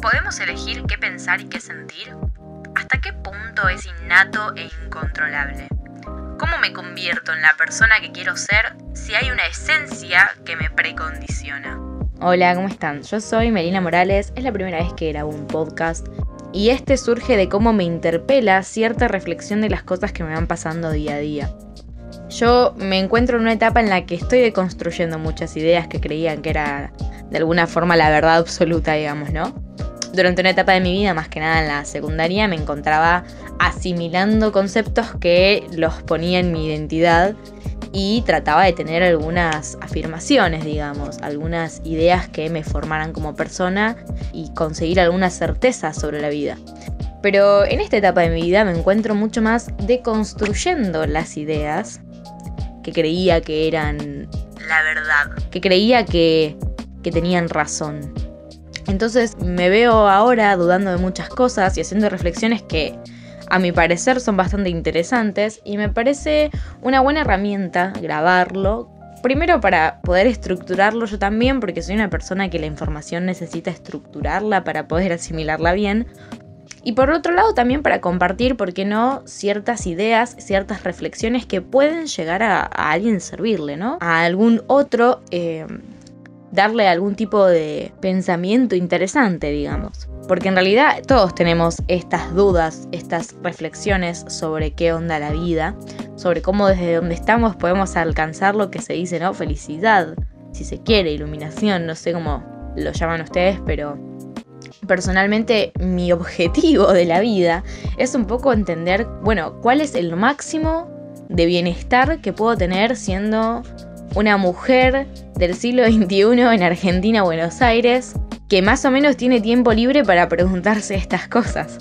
¿Podemos elegir qué pensar y qué sentir? ¿Hasta qué punto es innato e incontrolable? ¿Cómo me convierto en la persona que quiero ser si hay una esencia que me precondiciona? Hola, ¿cómo están? Yo soy Melina Morales, es la primera vez que grabo un podcast y este surge de cómo me interpela cierta reflexión de las cosas que me van pasando día a día. Yo me encuentro en una etapa en la que estoy deconstruyendo muchas ideas que creían que era de alguna forma la verdad absoluta, digamos, ¿no? Durante una etapa de mi vida, más que nada en la secundaria, me encontraba asimilando conceptos que los ponía en mi identidad y trataba de tener algunas afirmaciones, digamos, algunas ideas que me formaran como persona y conseguir alguna certeza sobre la vida. Pero en esta etapa de mi vida me encuentro mucho más deconstruyendo las ideas que creía que eran la verdad, que creía que, que tenían razón. Entonces me veo ahora dudando de muchas cosas y haciendo reflexiones que a mi parecer son bastante interesantes y me parece una buena herramienta grabarlo. Primero para poder estructurarlo yo también, porque soy una persona que la información necesita estructurarla para poder asimilarla bien. Y por otro lado también para compartir, ¿por qué no?, ciertas ideas, ciertas reflexiones que pueden llegar a, alguien servirle, ¿no? A algún otro eh, darle algún tipo de pensamiento interesante, digamos. Porque en realidad todos tenemos estas dudas, estas reflexiones sobre qué onda la vida, sobre cómo desde donde estamos podemos alcanzar lo que se dice, ¿no? Felicidad, si se quiere, iluminación, no sé cómo lo llaman ustedes, pero personalmente mi objetivo de la vida es un poco entender, bueno, cuál es el máximo de bienestar que puedo tener siendo una mujer del siglo XXI en Argentina, Buenos Aires, que más o menos tiene tiempo libre para preguntarse estas cosas.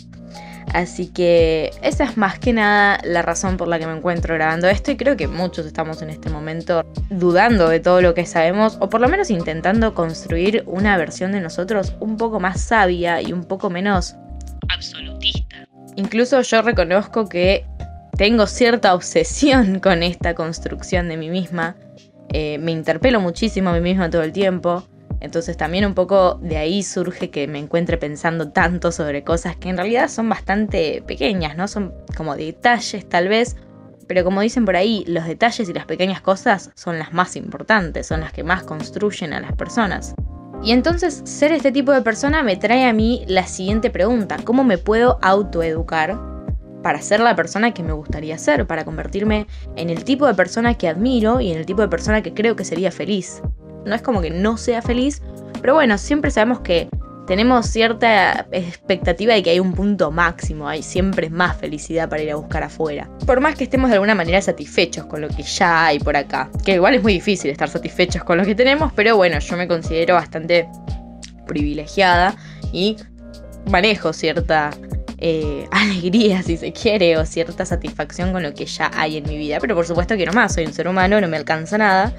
Así que esa es más que nada la razón por la que me encuentro grabando esto y creo que muchos estamos en este momento dudando de todo lo que sabemos o por lo menos intentando construir una versión de nosotros un poco más sabia y un poco menos absolutista. Incluso yo reconozco que tengo cierta obsesión con esta construcción de mí misma eh, me interpelo muchísimo a mí misma todo el tiempo. Entonces también un poco de ahí surge que me encuentre pensando tanto sobre cosas que en realidad son bastante pequeñas, ¿no? Son como detalles tal vez, pero como dicen por ahí, los detalles y las pequeñas cosas son las más importantes, son las que más construyen a las personas. Y entonces ser este tipo de persona me trae a mí la siguiente pregunta, ¿cómo me puedo autoeducar para ser la persona que me gustaría ser, para convertirme en el tipo de persona que admiro y en el tipo de persona que creo que sería feliz. No es como que no sea feliz, pero bueno, siempre sabemos que tenemos cierta expectativa de que hay un punto máximo, hay siempre más felicidad para ir a buscar afuera. Por más que estemos de alguna manera satisfechos con lo que ya hay por acá, que igual es muy difícil estar satisfechos con lo que tenemos, pero bueno, yo me considero bastante privilegiada y manejo cierta eh, alegría, si se quiere, o cierta satisfacción con lo que ya hay en mi vida. Pero por supuesto quiero más, soy un ser humano, no me alcanza nada.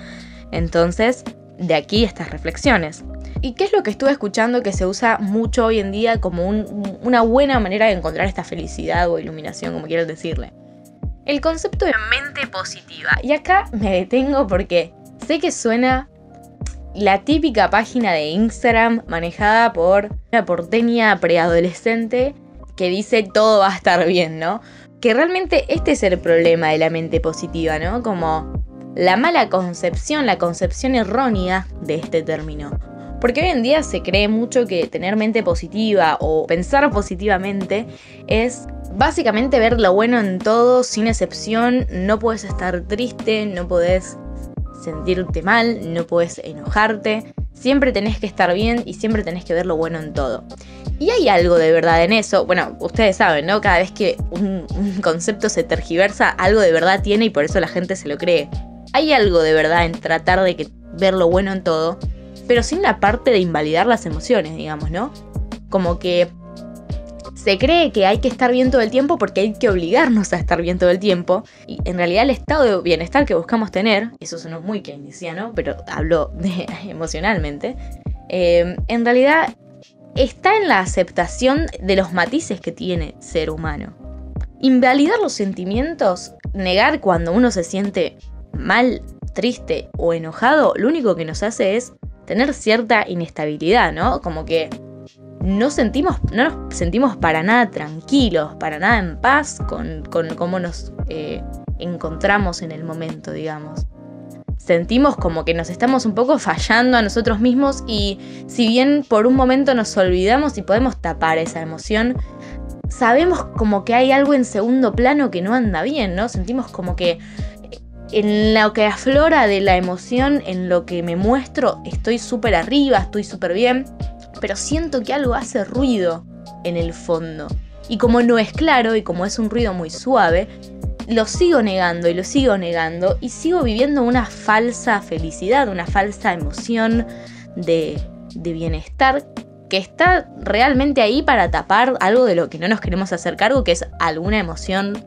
Entonces, de aquí estas reflexiones. ¿Y qué es lo que estuve escuchando que se usa mucho hoy en día como una buena manera de encontrar esta felicidad o iluminación, como quieras decirle? El concepto de mente positiva. Y acá me detengo porque sé que suena la típica página de Instagram manejada por una porteña preadolescente que dice todo va a estar bien, ¿no? Que realmente este es el problema de la mente positiva, ¿no? Como la mala concepción, la concepción errónea de este término. Porque hoy en día se cree mucho que tener mente positiva o pensar positivamente es básicamente ver lo bueno en todo sin excepción. No puedes estar triste, no puedes sentirte mal, no puedes enojarte. Siempre tenés que estar bien y siempre tenés que ver lo bueno en todo. Y hay algo de verdad en eso. Bueno, ustedes saben, ¿no? Cada vez que un, concepto se tergiversa, algo de verdad tiene y por eso la gente se lo cree. Hay algo de verdad en tratar de ver lo bueno en todo, pero sin la parte de invalidar las emociones, digamos, ¿no? Como que se cree que hay que estar bien todo el tiempo porque hay que obligarnos a estar bien todo el tiempo. Y en realidad el estado de bienestar que buscamos tener, eso suena muy keynesiano, pero hablo de, emocionalmente, eh, en realidad está en la aceptación de los matices que tiene ser humano. Invalidar los sentimientos, negar cuando uno se siente mal, triste o enojado, lo único que nos hace es tener cierta inestabilidad, ¿no? Como que no sentimos, no nos sentimos para nada tranquilos, para nada en paz con, cómo nos eh, encontramos en el momento, digamos. Sentimos como que nos estamos un poco fallando a nosotros mismos y si bien por un momento nos olvidamos y podemos tapar esa emoción, sabemos como que hay algo en segundo plano que no anda bien, ¿no? Sentimos como que en lo que aflora de la emoción, en lo que me muestro, estoy súper arriba, estoy súper bien, pero siento que algo hace ruido en el fondo. Y como no es claro y como es un ruido muy suave, lo sigo negando y lo sigo negando y sigo viviendo una falsa felicidad, una falsa emoción de, bienestar que está realmente ahí para tapar algo de lo que no nos queremos hacer cargo, que es alguna emoción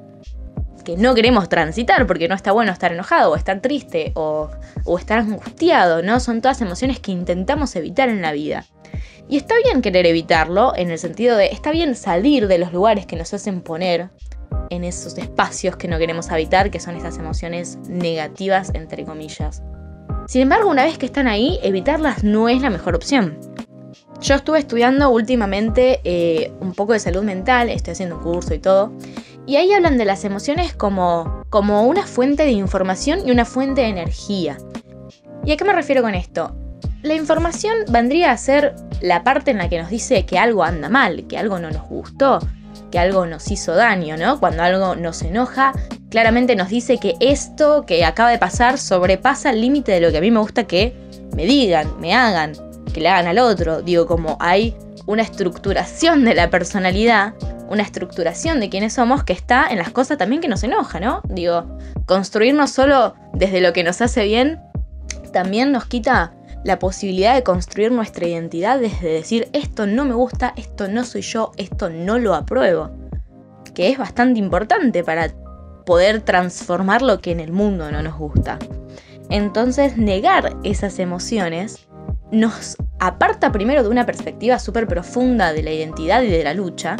que no queremos transitar, porque no está bueno estar enojado o estar triste o, o estar angustiado, ¿no? Son todas emociones que intentamos evitar en la vida. Y está bien querer evitarlo, en el sentido de, está bien salir de los lugares que nos hacen poner en esos espacios que no queremos habitar, que son esas emociones negativas, entre comillas. Sin embargo, una vez que están ahí, evitarlas no es la mejor opción. Yo estuve estudiando últimamente eh, un poco de salud mental, estoy haciendo un curso y todo, y ahí hablan de las emociones como, como una fuente de información y una fuente de energía. ¿Y a qué me refiero con esto? La información vendría a ser la parte en la que nos dice que algo anda mal, que algo no nos gustó, que algo nos hizo daño, ¿no? Cuando algo nos enoja, claramente nos dice que esto que acaba de pasar sobrepasa el límite de lo que a mí me gusta que me digan, me hagan que le hagan al otro. Digo, como hay una estructuración de la personalidad, una estructuración de quienes somos que está en las cosas también que nos enoja, ¿no? Digo, construirnos solo desde lo que nos hace bien también nos quita la posibilidad de construir nuestra identidad desde decir esto no me gusta, esto no soy yo, esto no lo apruebo. Que es bastante importante para poder transformar lo que en el mundo no nos gusta. Entonces negar esas emociones nos aparta primero de una perspectiva súper profunda de la identidad y de la lucha,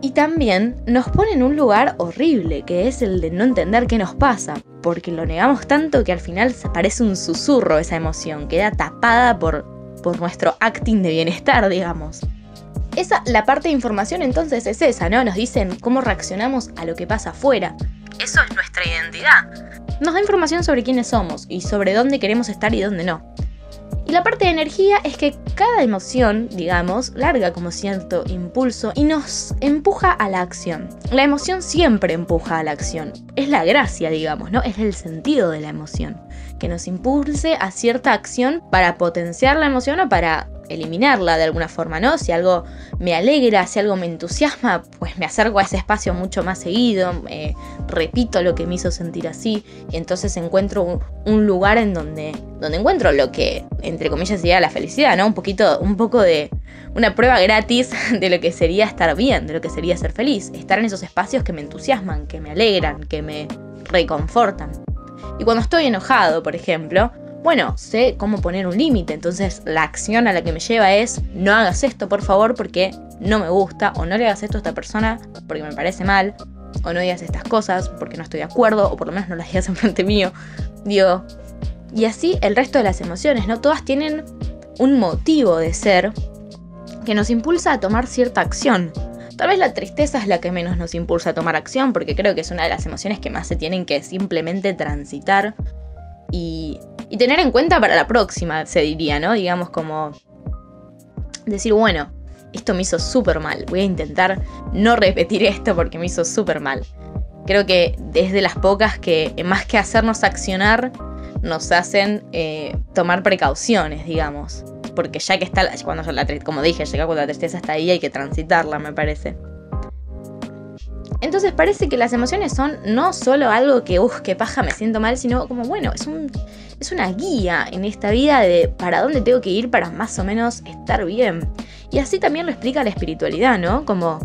y también nos pone en un lugar horrible, que es el de no entender qué nos pasa, porque lo negamos tanto que al final parece un susurro esa emoción, queda tapada por, por nuestro acting de bienestar, digamos. Esa, la parte de información entonces es esa, ¿no? Nos dicen cómo reaccionamos a lo que pasa afuera. Eso es nuestra identidad. Nos da información sobre quiénes somos y sobre dónde queremos estar y dónde no. La parte de energía es que cada emoción, digamos, larga como cierto impulso y nos empuja a la acción. La emoción siempre empuja a la acción. Es la gracia, digamos, ¿no? Es el sentido de la emoción. Que nos impulse a cierta acción para potenciar la emoción o para eliminarla de alguna forma, ¿no? Si algo me alegra, si algo me entusiasma, pues me acerco a ese espacio mucho más seguido, repito lo que me hizo sentir así, y entonces encuentro un, lugar en donde, donde encuentro lo que, entre comillas, sería la felicidad, ¿no? Un poquito, un poco de una prueba gratis de lo que sería estar bien, de lo que sería ser feliz, estar en esos espacios que me entusiasman, que me alegran, que me reconfortan. Y cuando estoy enojado, por ejemplo, bueno, sé cómo poner un límite, entonces la acción a la que me lleva es no hagas esto por favor porque no me gusta, o no le hagas esto a esta persona porque me parece mal, o no digas estas cosas porque no estoy de acuerdo, o por lo menos no las digas en frente mío. Digo, y así el resto de las emociones, ¿no? Todas tienen un motivo de ser que nos impulsa a tomar cierta acción. Tal vez la tristeza es la que menos nos impulsa a tomar acción, porque creo que es una de las emociones que más se tienen que simplemente transitar y tener en cuenta para la próxima, se diría, ¿no? Digamos como decir, bueno, esto me hizo súper mal, voy a intentar no repetir esto porque me hizo súper mal. Creo que desde las pocas que, más que hacernos accionar, nos hacen eh, tomar precauciones, digamos. Porque ya que está, cuando la, como dije, llega cuando la tristeza está ahí, hay que transitarla, me parece. Entonces parece que las emociones son no solo algo que, uff, qué paja, me siento mal, sino como, bueno, es un, es una guía en esta vida de para dónde tengo que ir para más o menos estar bien. Y así también lo explica la espiritualidad, ¿no? Como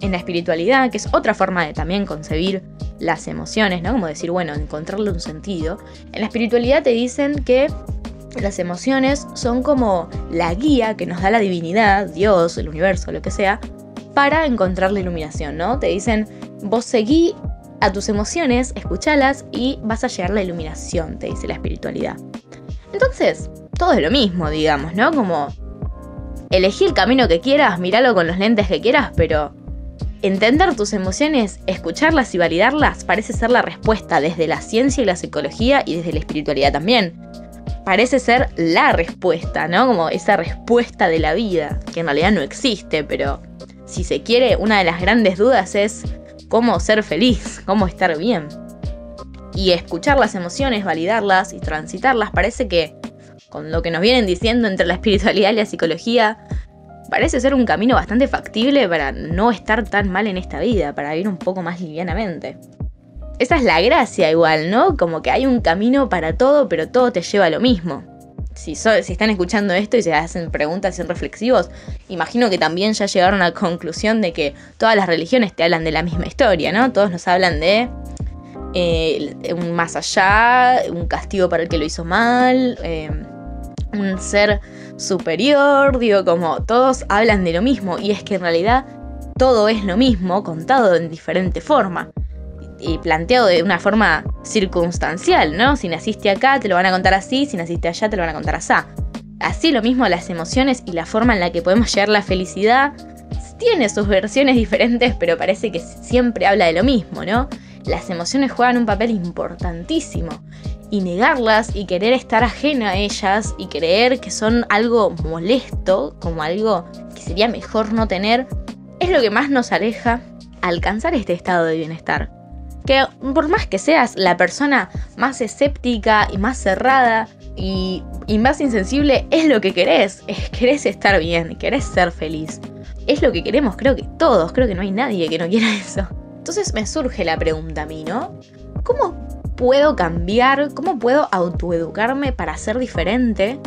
en la espiritualidad, que es otra forma de también concebir las emociones, ¿no? Como decir, bueno, encontrarle un sentido. En la espiritualidad te dicen que las emociones son como la guía que nos da la divinidad, Dios, el universo, lo que sea, para encontrar la iluminación, ¿no? Te dicen, vos seguí a tus emociones, escúchalas y vas a llegar a la iluminación, te dice la espiritualidad. Entonces, todo es lo mismo, digamos, ¿no? Como elegí el camino que quieras, míralo con los lentes que quieras, pero entender tus emociones, escucharlas y validarlas parece ser la respuesta desde la ciencia y la psicología y desde la espiritualidad también. Parece ser la respuesta, ¿no? Como esa respuesta de la vida, que en realidad no existe, pero si se quiere, una de las grandes dudas es cómo ser feliz, cómo estar bien. Y escuchar las emociones, validarlas y transitarlas parece que, con lo que nos vienen diciendo entre la espiritualidad y la psicología, parece ser un camino bastante factible para no estar tan mal en esta vida, para vivir un poco más livianamente. Esa es la gracia igual, ¿no? Como que hay un camino para todo, pero todo te lleva a lo mismo. Si, si están escuchando esto y se hacen preguntas y son reflexivos, imagino que también ya llegaron a la conclusión de que todas las religiones te hablan de la misma historia, ¿no? Todos nos hablan de eh, un más allá, un castigo para el que lo hizo mal, eh, un ser superior, digo, como todos hablan de lo mismo y es que en realidad todo es lo mismo contado en diferente forma y planteado de una forma circunstancial, ¿no? Si naciste acá te lo van a contar así, si naciste allá te lo van a contar así. Así lo mismo las emociones y la forma en la que podemos llegar la felicidad tiene sus versiones diferentes, pero parece que siempre habla de lo mismo, ¿no? Las emociones juegan un papel importantísimo y negarlas y querer estar ajena a ellas y creer que son algo molesto, como algo que sería mejor no tener, es lo que más nos aleja alcanzar este estado de bienestar. Que por más que seas la persona más escéptica y más cerrada y, y más insensible, es lo que querés, querés estar bien, querés ser feliz. Es lo que queremos, creo que todos, creo que no hay nadie que no quiera eso. Entonces me surge la pregunta a mí, ¿no? ¿Cómo puedo cambiar? ¿Cómo puedo autoeducarme para ser diferente?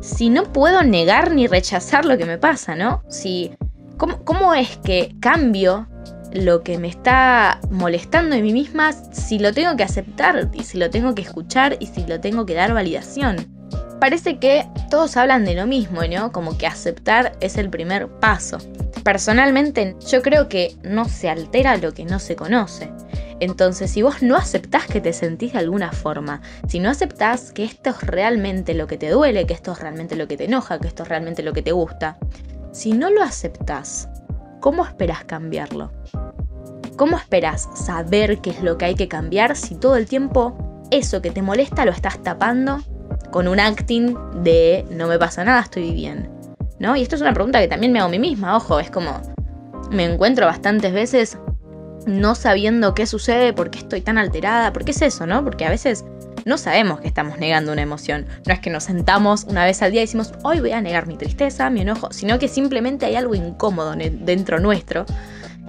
Si no puedo negar ni rechazar lo que me pasa, ¿no? Si, ¿cómo, es que cambio lo que me está molestando en mí misma si lo tengo que aceptar y si lo tengo que escuchar y si lo tengo que dar validación? Parece que todos hablan de lo mismo, ¿no? Como que aceptar es el primer paso. Personalmente yo creo que no se altera lo que no se conoce. Entonces, si vos no aceptás que te sentís de alguna forma, si no aceptás que esto es realmente lo que te duele, que esto es realmente lo que te enoja, que esto es realmente lo que te gusta, si no lo aceptás, ¿cómo esperás cambiarlo? ¿Cómo esperás saber qué es lo que hay que cambiar si todo el tiempo eso que te molesta lo estás tapando con un acting de no me pasa nada, estoy bien? ¿No? Y esto es una pregunta que también me hago a mí misma, ojo, es como me encuentro bastantes veces no sabiendo qué sucede, por qué estoy tan alterada, porque es eso, ¿no? Porque a veces no sabemos que estamos negando una emoción. No es que nos sentamos una vez al día y decimos, hoy voy a negar mi tristeza, mi enojo, sino que simplemente hay algo incómodo dentro nuestro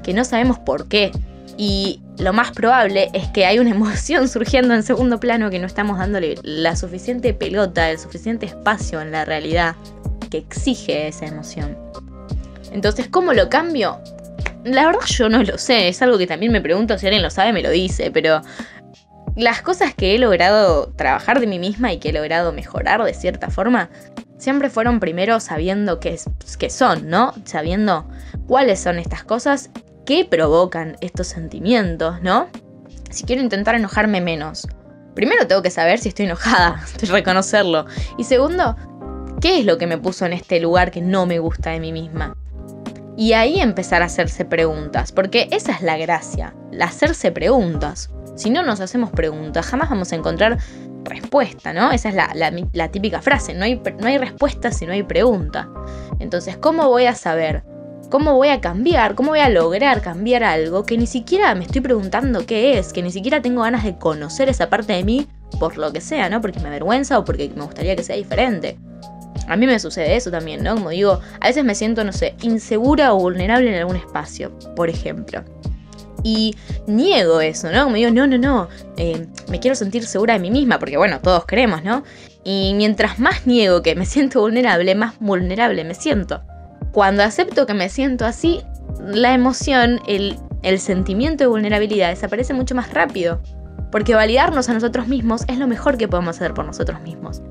que no sabemos por qué. Y lo más probable es que hay una emoción surgiendo en segundo plano que no estamos dándole la suficiente pelota, el suficiente espacio en la realidad que exige esa emoción. Entonces, ¿cómo lo cambio? La verdad yo no lo sé, es algo que también me pregunto si alguien lo sabe, me lo dice, pero las cosas que he logrado trabajar de mí misma y que he logrado mejorar de cierta forma, siempre fueron primero sabiendo qué, qué son, ¿no? Sabiendo cuáles son estas cosas que provocan estos sentimientos, ¿no? Si quiero intentar enojarme menos, primero tengo que saber si estoy enojada, reconocerlo. Y segundo, ¿qué es lo que me puso en este lugar que no me gusta de mí misma? Y ahí empezar a hacerse preguntas, porque esa es la gracia, hacerse preguntas. Si no nos hacemos preguntas, jamás vamos a encontrar respuesta, ¿no? Esa es la, típica frase, no hay, no hay respuesta si no hay pregunta. Entonces, ¿cómo voy a saber? ¿Cómo voy a cambiar? ¿Cómo voy a lograr cambiar algo que ni siquiera me estoy preguntando qué es? Que ni siquiera tengo ganas de conocer esa parte de mí por lo que sea, ¿no? Porque me avergüenza o porque me gustaría que sea diferente. A mí me sucede eso también, ¿no? Como digo, a veces me siento, no sé, insegura o vulnerable en algún espacio, por ejemplo. Y niego eso, ¿no? Como digo, no, no, no, eh, me quiero sentir segura de mí misma, porque bueno, todos queremos, ¿no? Y mientras más niego que me siento vulnerable, más vulnerable me siento. Cuando acepto que me siento así, la emoción, el sentimiento de vulnerabilidad desaparece mucho más rápido. Porque validarnos a nosotros mismos es lo mejor que podemos hacer por nosotros mismos.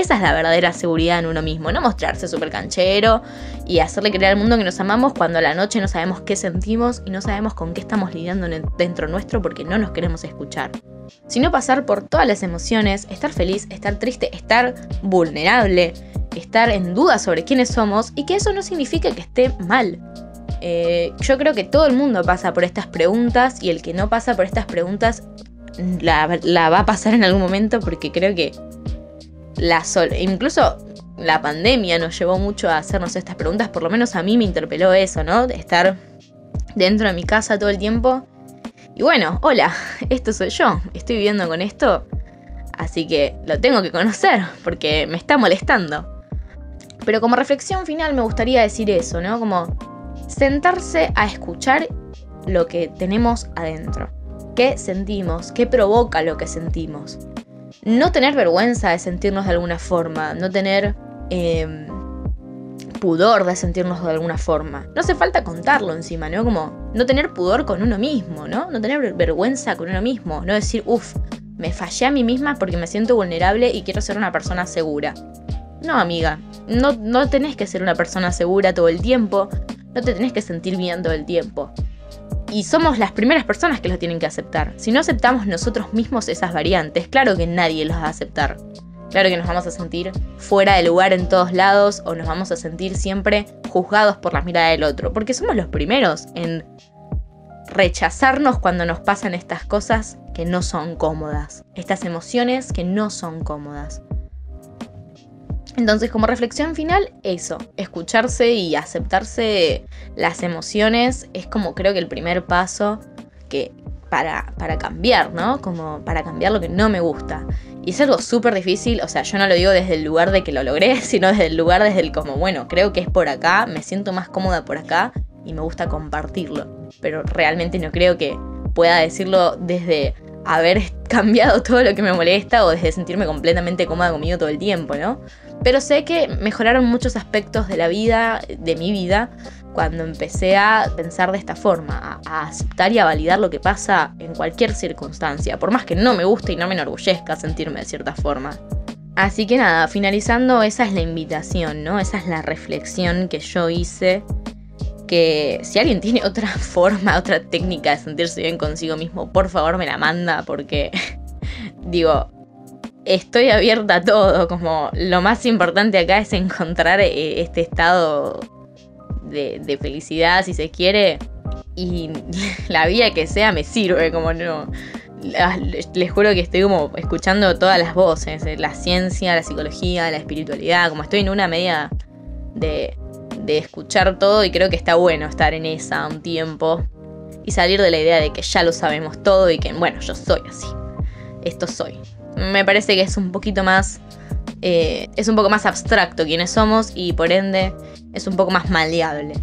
Esa es la verdadera seguridad en uno mismo, no mostrarse súper canchero y hacerle creer al mundo que nos amamos cuando a la noche no sabemos qué sentimos y no sabemos con qué estamos lidiando dentro nuestro porque no nos queremos escuchar. Sino pasar por todas las emociones, estar feliz, estar triste, estar vulnerable, estar en duda sobre quiénes somos y que eso no significa que esté mal. Eh, yo creo que todo el mundo pasa por estas preguntas y el que no pasa por estas preguntas la, la va a pasar en algún momento porque creo que la sol incluso la pandemia nos llevó mucho a hacernos estas preguntas, por lo menos a mí me interpeló eso, ¿no? De estar dentro de mi casa todo el tiempo. Y bueno, hola, esto soy yo, estoy viviendo con esto, así que lo tengo que conocer porque me está molestando. Pero como reflexión final me gustaría decir eso, ¿no? Como sentarse a escuchar lo que tenemos adentro. ¿Qué sentimos? ¿Qué provoca lo que sentimos? No tener vergüenza de sentirnos de alguna forma, no tener Em, pudor de sentirnos de alguna forma. No hace falta contarlo encima, ¿no? Como no tener pudor con uno mismo, ¿no? No tener vergüenza con uno mismo. No decir, uff, me fallé a mí misma porque me siento vulnerable y quiero ser una persona segura. No, amiga, no, no tenés que ser una persona segura todo el tiempo, no te tenés que sentir bien todo el tiempo. Y somos las primeras personas que lo tienen que aceptar. Si no aceptamos nosotros mismos esas variantes, claro que nadie los va a aceptar. Claro que nos vamos a sentir fuera de lugar en todos lados o nos vamos a sentir siempre juzgados por la mirada del otro, porque somos los primeros en rechazarnos cuando nos pasan estas cosas que no son cómodas, estas emociones que no son cómodas. Entonces, como reflexión final, eso, escucharse y aceptarse las emociones es como creo que el primer paso que para, para cambiar, ¿no? Como para cambiar lo que no me gusta. Y es algo súper difícil, o sea, yo no lo digo desde el lugar de que lo logré, sino desde el lugar desde el como, bueno, creo que es por acá, me siento más cómoda por acá y me gusta compartirlo. Pero realmente no creo que pueda decirlo desde haber cambiado todo lo que me molesta o desde sentirme completamente cómoda conmigo todo el tiempo, ¿no? Pero sé que mejoraron muchos aspectos de la vida, de mi vida, cuando empecé a pensar de esta forma, a, aceptar y a validar lo que pasa en cualquier circunstancia, por más que no me guste y no me enorgullezca sentirme de cierta forma. Así que nada, finalizando, esa es la invitación, ¿no? Esa es la reflexión que yo hice. Que si alguien tiene otra forma, otra técnica de sentirse bien consigo mismo, por favor me la manda, porque digo, estoy abierta a todo. Como lo más importante acá es encontrar eh, este estado de, felicidad, si se quiere, y la vida que sea me sirve, como no. Les juro que estoy como escuchando todas las voces, eh, la ciencia, la psicología, la espiritualidad, como estoy en una media de, de escuchar todo y creo que está bueno estar en esa un tiempo y salir de la idea de que ya lo sabemos todo y que, bueno, yo soy así, esto soy. Me parece que es un poquito más eh, es un poco más abstracto quiénes somos y por ende es un poco más maleable.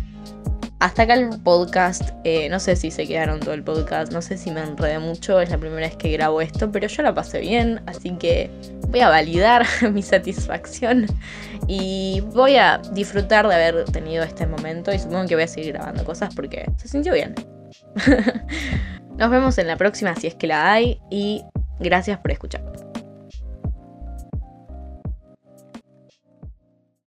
Hasta acá el podcast, eh, no sé si se quedaron todo el podcast, no sé si me enredé mucho, es la primera vez que grabo esto, pero yo la pasé bien, así que voy a validar mi satisfacción y voy a disfrutar de haber tenido este momento y supongo que voy a seguir grabando cosas porque se sintió bien. Nos vemos en la próxima si es que la hay y gracias por escuchar.